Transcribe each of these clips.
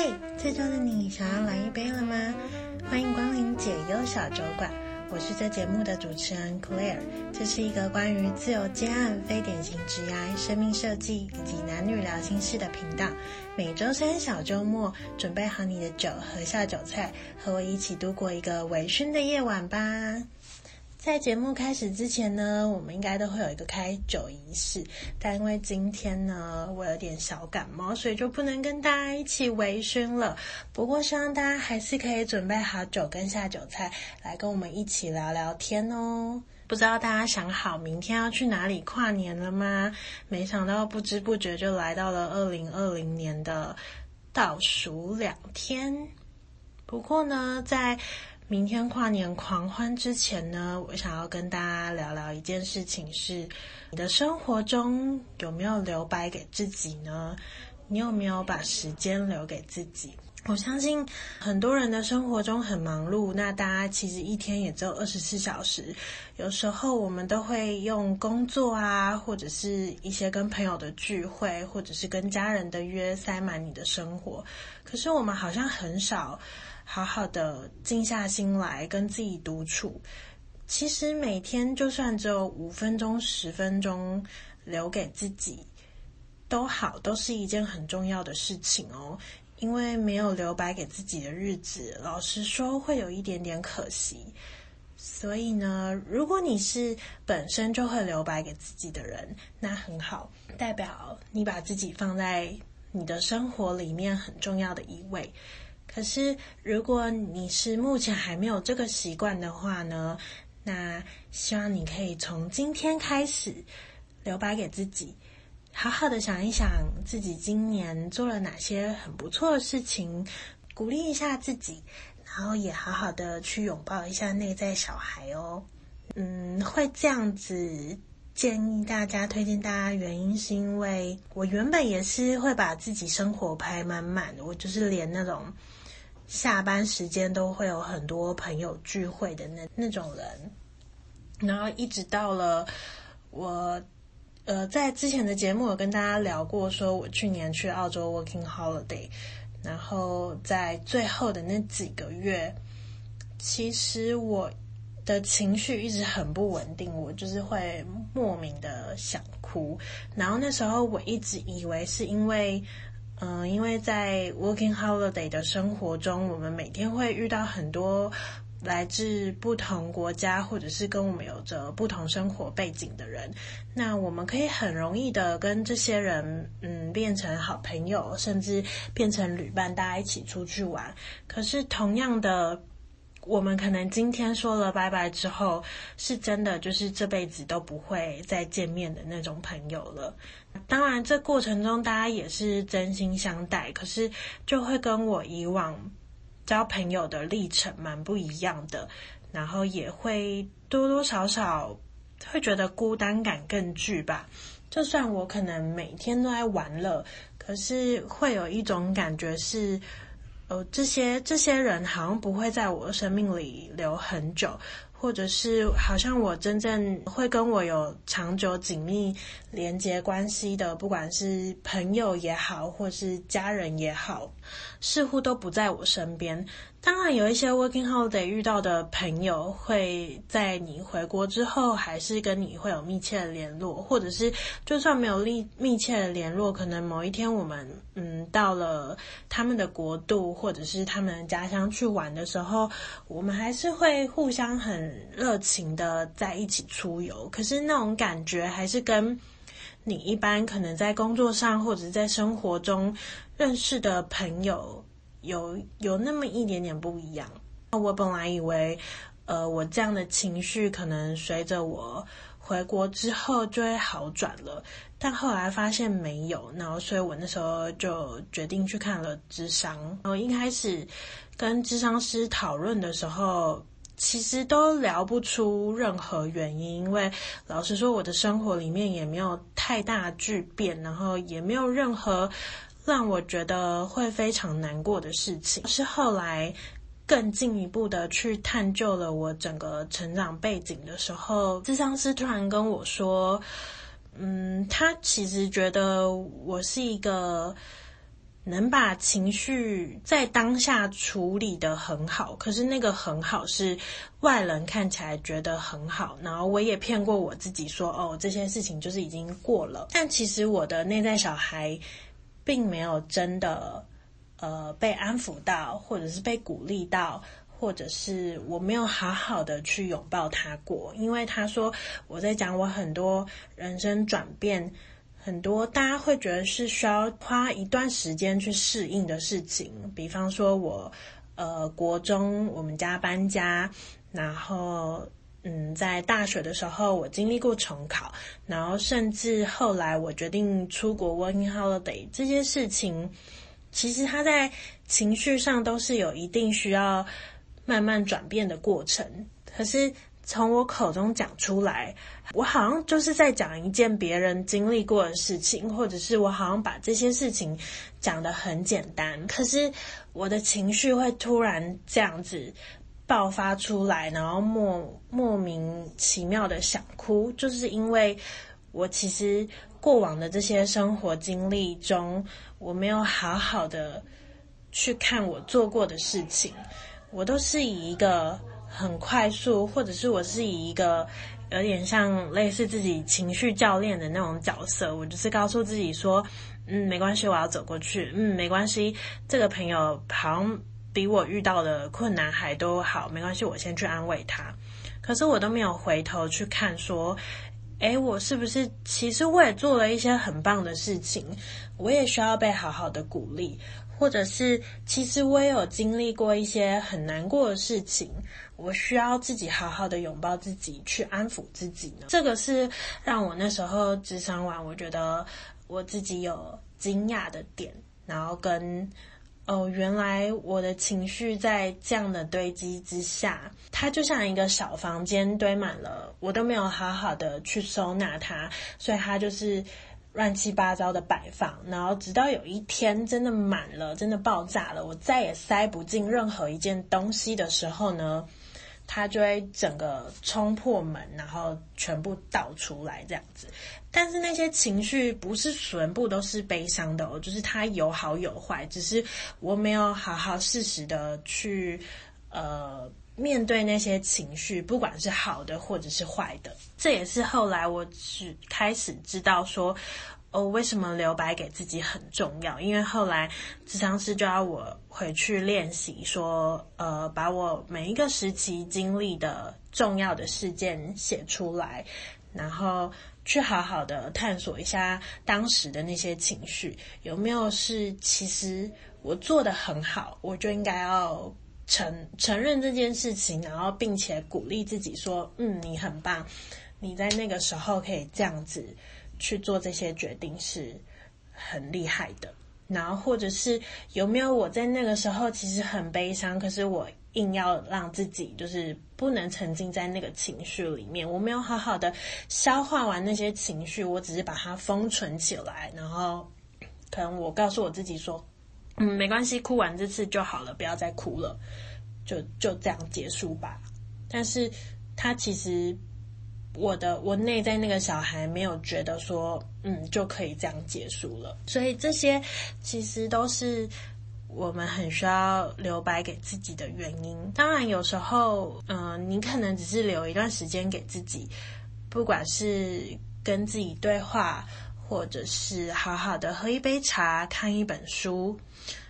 嘿，这周的你想要来一杯了吗？欢迎光临解忧小酒馆，我是这节目的主持人 Claire。这是一个关于自由接案、非典型职涯、生命设计以及男女聊心事的频道。每周三小周末，准备好你的酒和下酒菜，和我一起度过一个微醺的夜晚吧。在节目开始之前呢，我们应该都会有一个开酒仪式，但因为今天呢，我有点小感冒，所以就不能跟大家一起微醺了。不过希望大家还是可以准备好酒跟下酒菜，来跟我们一起聊聊天哦。不知道大家想好明天要去哪里跨年了吗？没想到不知不觉就来到了二零二零年的倒数两天。不过呢，在明天跨年狂欢之前呢，我想要跟大家聊聊一件事情是：你的生活中有没有留白给自己呢？你有没有把时间留给自己？我相信很多人的生活中很忙碌，那大家其实一天也只有二十四小时，有时候我们都会用工作啊，或者是一些跟朋友的聚会，或者是跟家人的约塞满你的生活。可是我们好像很少。好好的静下心来跟自己独处，其实每天就算只有五分钟、十分钟留给自己都好，都是一件很重要的事情哦。因为没有留白给自己的日子，老实说会有一点点可惜。所以呢，如果你是本身就会留白给自己的人，那很好，代表你把自己放在你的生活里面很重要的一位。可是，如果你是目前还没有这个习惯的话呢，那希望你可以从今天开始留白给自己，好好的想一想自己今年做了哪些很不错的事情，鼓励一下自己，然后也好好的去拥抱一下内在小孩哦。嗯，会这样子建议大家、推荐大家，原因是因为我原本也是会把自己生活排满满的，我就是连那种。下班时间都会有很多朋友聚会的那那种人，然后一直到了我，呃，在之前的节目有跟大家聊过，说我去年去澳洲 working holiday，然后在最后的那几个月，其实我的情绪一直很不稳定，我就是会莫名的想哭，然后那时候我一直以为是因为。嗯，因为在 working holiday 的生活中，我们每天会遇到很多来自不同国家或者是跟我们有着不同生活背景的人。那我们可以很容易的跟这些人，嗯，变成好朋友，甚至变成旅伴，大家一起出去玩。可是同样的，我们可能今天说了拜拜之后，是真的就是这辈子都不会再见面的那种朋友了。当然，这过程中大家也是真心相待，可是就会跟我以往交朋友的历程蛮不一样的，然后也会多多少少会觉得孤单感更剧吧。就算我可能每天都在玩乐，可是会有一种感觉是，呃，这些这些人好像不会在我的生命里留很久。或者是好像我真正会跟我有长久紧密连接关系的，不管是朋友也好，或是家人也好，似乎都不在我身边。当然，有一些 working holiday 遇到的朋友会在你回国之后，还是跟你会有密切的联络，或者是就算没有密密切的联络，可能某一天我们嗯到了他们的国度，或者是他们的家乡去玩的时候，我们还是会互相很热情的在一起出游。可是那种感觉还是跟你一般可能在工作上或者在生活中认识的朋友。有有那么一点点不一样。我本来以为，呃，我这样的情绪可能随着我回国之后就会好转了，但后来发现没有。然后，所以我那时候就决定去看了智商。我一开始跟智商师讨论的时候，其实都聊不出任何原因，因为老实说，我的生活里面也没有太大巨变，然后也没有任何。让我觉得会非常难过的事情，是后来更进一步的去探究了我整个成长背景的时候，智商师突然跟我说：“嗯，他其实觉得我是一个能把情绪在当下处理得很好，可是那个很好是外人看起来觉得很好，然后我也骗过我自己说，哦，这些事情就是已经过了，但其实我的内在小孩并没有真的呃被安抚到，或者是被鼓励到。或者是我没有好好的去拥抱他过，因为他说我在讲我很多人生转变，很多大家会觉得是需要花一段时间去适应的事情。比方说我，呃，国中我们家搬家，然后嗯，在大学的时候我经历过重考，然后甚至后来我决定出国 working holiday 这些事情，其实他在情绪上都是有一定需要。慢慢转变的过程，可是从我口中讲出来，我好像就是在讲一件别人经历过的事情，或者是我好像把这些事情讲得很简单，可是我的情绪会突然这样子爆发出来，然后莫莫名其妙的想哭，就是因为我其实过往的这些生活经历中，我没有好好的去看我做过的事情。我都是以一个很快速，或者是我是以一个有点像类似自己情绪教练的那种角色，我就是告诉自己说，嗯，没关系，我要走过去，嗯，没关系，这个朋友好像比我遇到的困难还都好，没关系，我先去安慰他。可是我都没有回头去看，说，诶，我是不是其实我也做了一些很棒的事情，我也需要被好好的鼓励。或者是，其实我也有经历过一些很难过的事情，我需要自己好好的拥抱自己，去安抚自己呢。这个是让我那时候咨商完，我觉得我自己有惊讶的点，然后跟哦，原来我的情绪在这样的堆积之下，它就像一个小房间堆满了，我都没有好好的去收纳它，所以它就是。乱七八糟的摆放，然后直到有一天真的满了，真的爆炸了，我再也塞不进任何一件东西的时候呢，它就会整个冲破门，然后全部倒出来这样子。但是那些情绪不是全部都是悲伤的哦，就是它有好有坏，只是我没有好好适时的去呃。面对那些情绪，不管是好的或者是坏的，这也是后来我只开始知道说，哦，为什么留白给自己很重要。因为后来咨商师就要我回去练习说，呃，把我每一个时期经历的重要的事件写出来，然后去好好的探索一下当时的那些情绪，有没有是其实我做得很好，我就应该要。承承认这件事情，然后并且鼓励自己说：“嗯，你很棒，你在那个时候可以这样子去做这些决定，是很厉害的。”然后或者是有没有我在那个时候其实很悲伤，可是我硬要让自己就是不能沉浸在那个情绪里面，我没有好好的消化完那些情绪，我只是把它封存起来，然后可能我告诉我自己说。嗯，没关系，哭完这次就好了，不要再哭了，就就这样结束吧。但是，他其实我的我内在那个小孩没有觉得说，嗯，就可以这样结束了。所以这些其实都是我们很需要留白给自己的原因。当然，有时候，嗯、你可能只是留一段时间给自己，不管是跟自己对话，或者是好好的喝一杯茶，看一本书。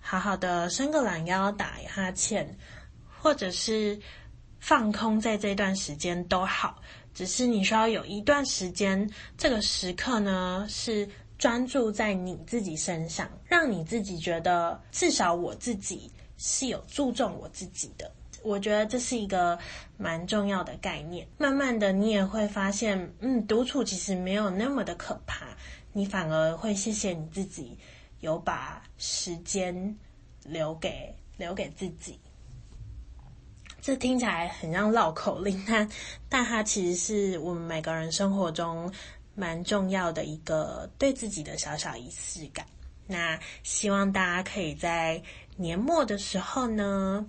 好好的伸个懒腰，打一哈欠，或者是放空，在这段时间都好。只是你需要有一段时间，这个时刻呢，是专注在你自己身上，让你自己觉得至少我自己是有注重我自己的。我觉得这是一个蛮重要的概念。慢慢的，你也会发现，嗯，独处其实没有那么的可怕，你反而会谢谢你自己。有把时间留给留给自己，这听起来很像绕口令，但但它其实是我们每个人生活中蛮重要的一个对自己的小小仪式感。那希望大家可以在年末的时候呢，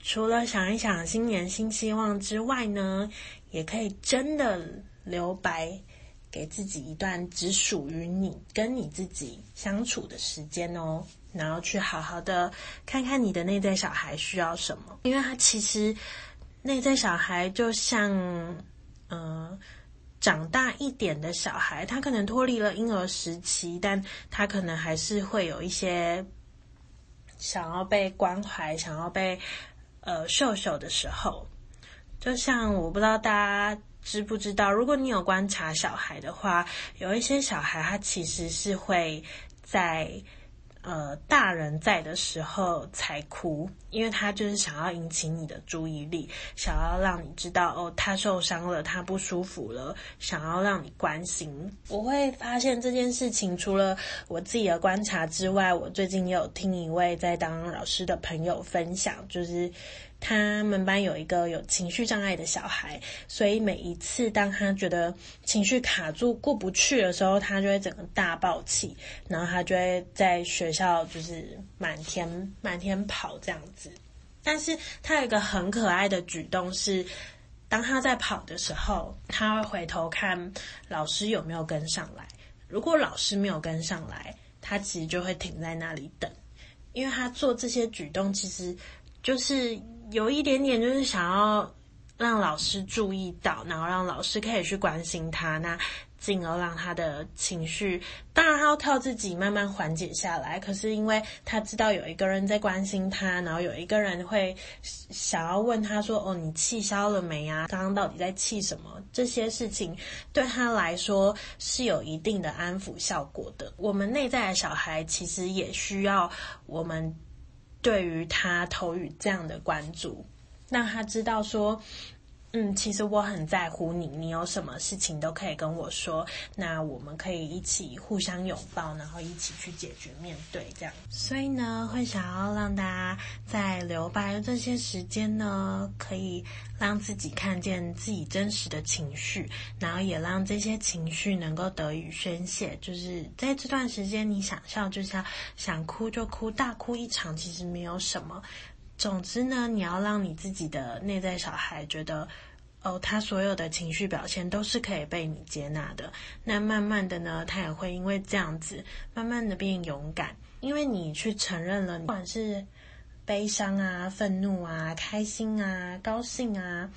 除了想一想新年新希望之外呢，也可以真的留白给自己一段只属于你跟你自己相处的时间哦，然后去好好的看看你的内在小孩需要什么，因为他其实内在小孩就像，嗯、长大一点的小孩，他可能脱离了婴儿时期，但他可能还是会有一些想要被关怀、想要被呃秀秀的时候，就像我不知道大家。知不知道？如果你有观察小孩的话，有一些小孩他其实是会在呃大人在的时候才哭，因为他就是想要引起你的注意力，想要让你知道哦，他受伤了，他不舒服了，想要让你关心。我会发现这件事情，除了我自己的观察之外，我最近也有听一位在当老师的朋友分享，就是。他们班有一个有情绪障碍的小孩，所以每一次当他觉得情绪卡住过不去的时候，他就会整个大爆气，然后他就会在学校就是满天满天跑这样子。但是他有一个很可爱的举动是，当他在跑的时候，他会回头看老师有没有跟上来。如果老师没有跟上来，他其实就会停在那里等，因为他做这些举动其实就是。有一点点就是想要让老师注意到，然后让老师可以去关心他，那进而让他的情绪，当然他要靠自己慢慢缓解下来。可是因为他知道有一个人在关心他，然后有一个人会想要问他说：“哦，你气消了没啊？刚刚到底在气什么？”这些事情对他来说是有一定的安抚效果的。我们内在的小孩其实也需要我们。对于他投予这样的关注，让他知道说，嗯，其实我很在乎你，你有什么事情都可以跟我说，那我们可以一起互相拥抱，然后一起去解决面对这样。所以呢，会想要让大家在留白的这些时间呢，可以让自己看见自己真实的情绪，然后也让这些情绪能够得以宣泄。就是在这段时间，你想笑就笑，想哭就哭，大哭一场其实没有什么。总之呢，你要让你自己的内在小孩觉得。哦，他所有的情绪表现都是可以被你接纳的。那慢慢的呢，他也会因为这样子，慢慢的变勇敢。因为你去承认了，不管是悲伤啊、愤怒啊、开心啊、高兴啊，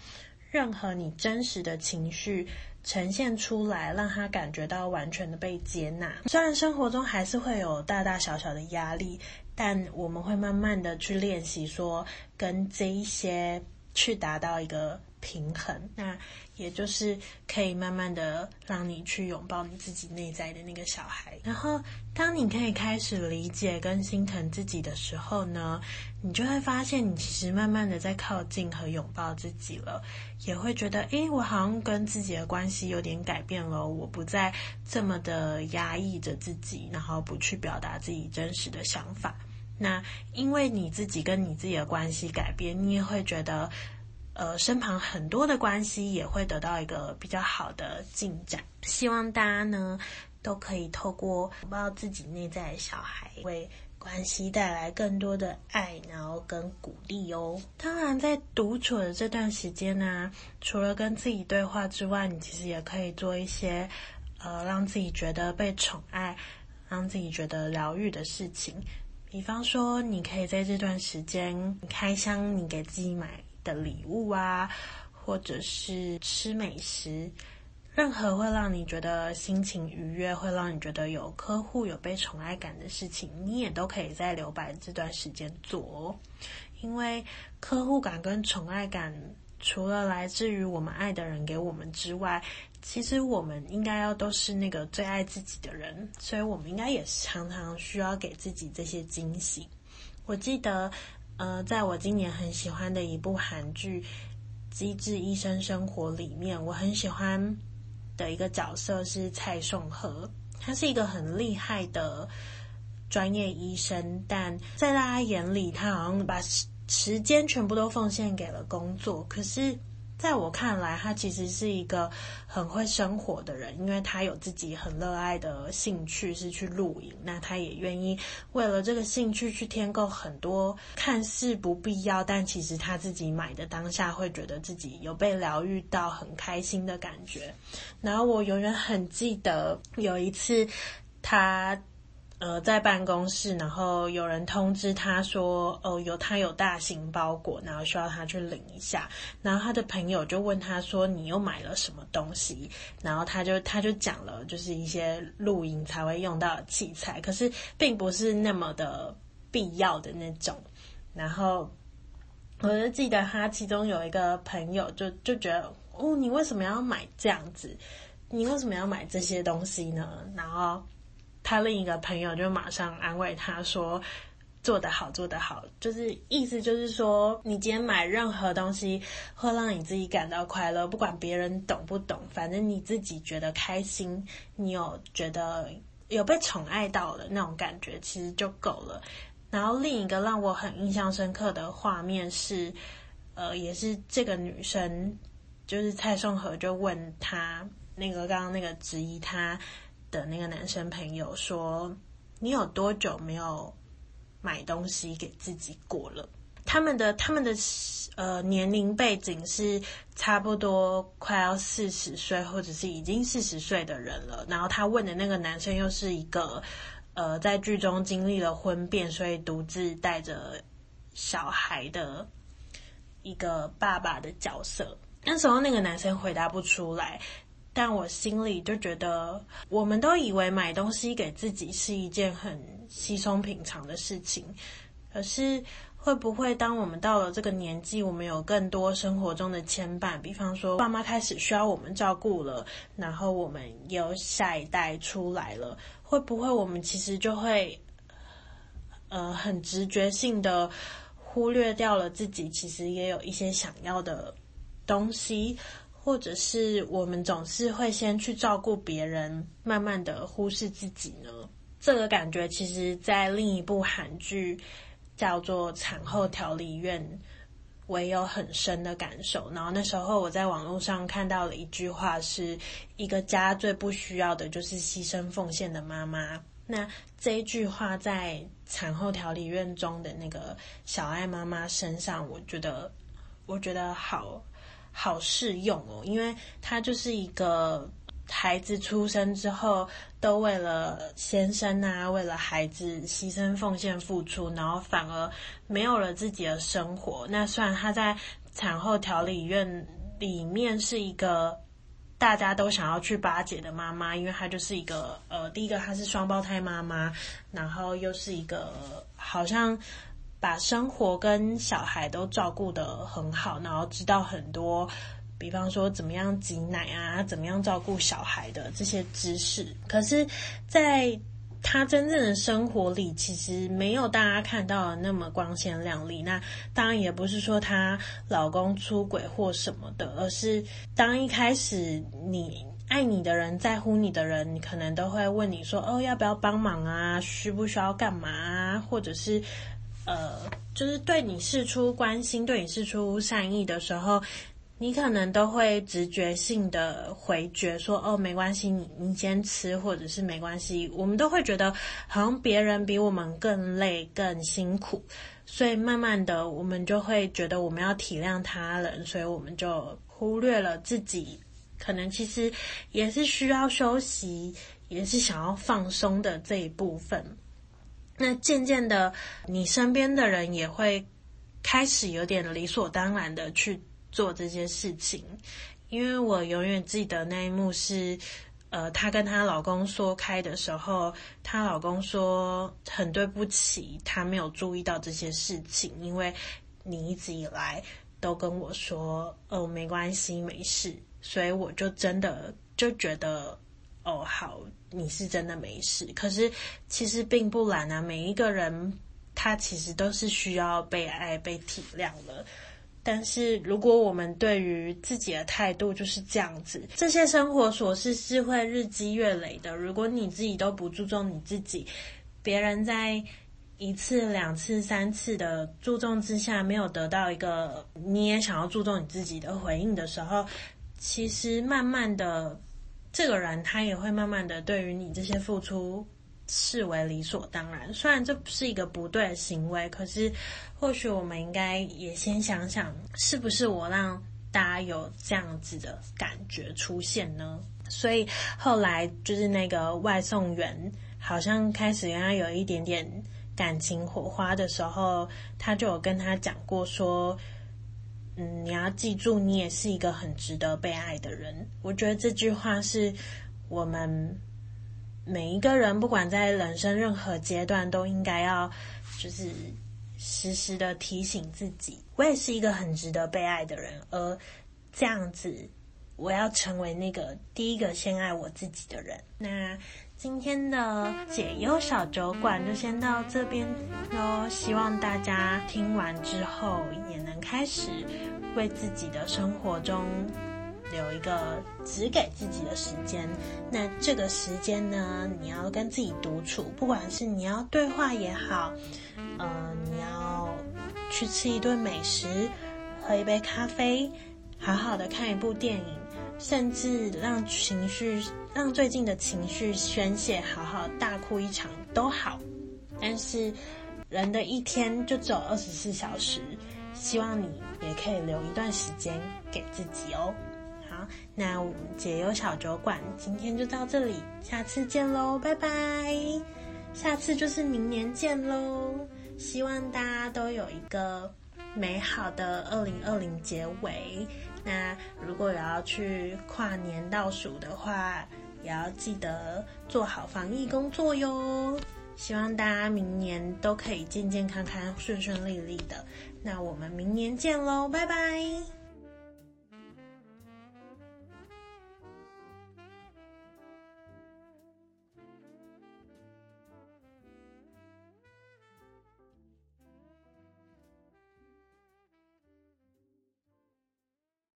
任何你真实的情绪呈现出来，让他感觉到完全的被接纳。虽然生活中还是会有大大小小的压力，但我们会慢慢的去练习说，跟这一些去达到一个。平衡，那也就是可以慢慢的让你去拥抱你自己内在的那个小孩。然后，当你可以开始理解跟心疼自己的时候呢，你就会发现你其实慢慢的在靠近和拥抱自己了，也会觉得，诶，我好像跟自己的关系有点改变了，我不再这么的压抑着自己，然后不去表达自己真实的想法。那因为你自己跟你自己的关系改变，你也会觉得。呃，身旁很多的关系也会得到一个比较好的进展。希望大家呢都可以透过拥抱自己内在的小孩，为关系带来更多的爱，然后跟鼓励哦。当然，在独处的这段时间呢、除了跟自己对话之外，你其实也可以做一些呃让自己觉得被宠爱、让自己觉得疗愈的事情。比方说，你可以在这段时间你开箱，你给自己买。的礼物啊，或者是吃美食，任何会让你觉得心情愉悦，会让你觉得有呵护、有被宠爱感的事情，你也都可以在留白这段时间做哦。因为客户感跟宠爱感，除了来自于我们爱的人给我们之外，其实我们应该要都是那个最爱自己的人，所以我们应该也常常需要给自己这些惊喜。我记得。呃，在我今年很喜欢的一部韩剧《机智医生生活》里面，我很喜欢的一个角色是蔡颂和。他是一个很厉害的专业医生，但在大家眼里，他好像把时间全部都奉献给了工作。可是在我看来，他其实是一个很会生活的人，因为他有自己很热爱的兴趣是去露营，那他也愿意为了这个兴趣去添购很多看似不必要，但其实他自己买的当下会觉得自己有被疗愈到，很开心的感觉。然后我永远很记得有一次他。呃，在办公室，然后有人通知他说，哦，有他有大型包裹，然后需要他去领一下。然后他的朋友就问他说，你又买了什么东西？然后他就他就讲了，就是一些露营才会用到的器材，可是并不是那么的必要的那种。然后我就记得他其中有一个朋友就就觉得，哦，你为什么要买这样子？你为什么要买这些东西呢？然后。他另一个朋友就马上安慰他说：“做得好，做得好，就是意思就是说，你今天买任何东西会让你自己感到快乐，不管别人懂不懂，反正你自己觉得开心，你有觉得有被宠爱到的那种感觉，其实就够了。”然后另一个让我很印象深刻的画面是，呃，也是这个女生，就是蔡颂和就问他那个刚刚那个质疑他。的那个男生朋友说：“你有多久没有买东西给自己过了？”他们的他们的呃年龄背景是差不多快要四十岁，或者是已经四十岁的人了。然后他问的那个男生又是一个呃在剧中经历了婚变，所以独自带着小孩的一个爸爸的角色。那时候那个男生回答不出来。但我心里就觉得，我们都以为买东西给自己是一件很稀松平常的事情，可是会不会当我们到了这个年纪，我们有更多生活中的牵绊，比方说爸妈开始需要我们照顾了，然后我们有下一代出来了，会不会我们其实就会，呃，很直觉性的忽略掉了自己其实也有一些想要的东西？或者是我们总是会先去照顾别人，慢慢的忽视自己呢？这个感觉其实，在另一部韩剧叫做《产后调理院》，我也有很深的感受。然后那时候我在网络上看到了一句话，是一个家最不需要的就是牺牲奉献的妈妈。那这一句话在产后调理院中的那个小爱妈妈身上，我觉得，我觉得好。好适用哦，因为他就是一个孩子出生之后都为了先生啊，为了孩子牺牲奉献付出，然后反而没有了自己的生活。那虽然他在产后调理院里面是一个大家都想要去巴结的妈妈，因为她就是一个呃，第一个她是双胞胎妈妈，然后又是一个好像。把生活跟小孩都照顾得很好，然后知道很多，比方说怎么样挤奶啊，怎么样照顾小孩的这些知识。可是，在她真正的生活里，其实没有大家看到的那么光鲜亮丽。那当然也不是说她老公出轨或什么的，而是当一开始你爱你的人、在乎你的人，你可能都会问你说：“哦，要不要帮忙啊？需不需要干嘛啊？”或者是。呃，就是对你释出关心，对你释出善意的时候，你可能都会直觉性的回绝说：“哦，没关系，你你先吃，或者是没关系。”我们都会觉得好像别人比我们更累、更辛苦，所以慢慢的，我们就会觉得我们要体谅他人，所以我们就忽略了自己，可能其实也是需要休息，也是想要放松的这一部分。那渐渐的，你身边的人也会开始有点理所当然的去做这些事情，因为我永远记得那一幕是，呃，她跟她老公说开的时候，她老公说很对不起，他没有注意到这些事情，因为你一直以来都跟我说，哦，没关系，没事，所以我就真的就觉得。哦，好，你是真的没事。可是其实并不然啊，每一个人他其实都是需要被爱、被体谅的。但是如果我们对于自己的态度就是这样子，这些生活琐事是会日积月累的。如果你自己都不注重你自己，别人在一次、两次、三次的注重之下，没有得到一个你也想要注重你自己的回应的时候，其实慢慢的，这个人他也会慢慢的对于你这些付出视为理所当然。虽然这不是一个不对的行为，可是或许我们应该也先想想，是不是我让大家有这样子的感觉出现呢？所以后来就是那个外送员好像开始跟他有一点点。感情火花的时候，他就有跟他讲过说：“嗯，你要记住，你也是一个很值得被爱的人。”我觉得这句话是我们每一个人，不管在人生任何阶段，都应该要就是时时的提醒自己，我也是一个很值得被爱的人。而这样子，我要成为那个第一个先爱我自己的人。那。今天的解忧小酒馆就先到这边喽，希望大家听完之后也能开始为自己的生活中留一个只给自己的时间。那这个时间呢，你要跟自己独处，不管是你要对话也好，嗯、呃，你要去吃一顿美食，喝一杯咖啡，好好的看一部电影。甚至让情绪，让最近的情绪宣泄，好好大哭一场都好。但是，人的一天就只有二十四小时，希望你也可以留一段时间给自己哦。好，那我们解忧小酒馆今天就到这里，下次见喽，拜拜。下次就是明年见喽，希望大家都有一个美好的二零二零结尾。那如果有要去跨年倒数的话，也要记得做好防疫工作哟。希望大家明年都可以健健康康、顺顺利利的。那我们明年见喽，拜拜。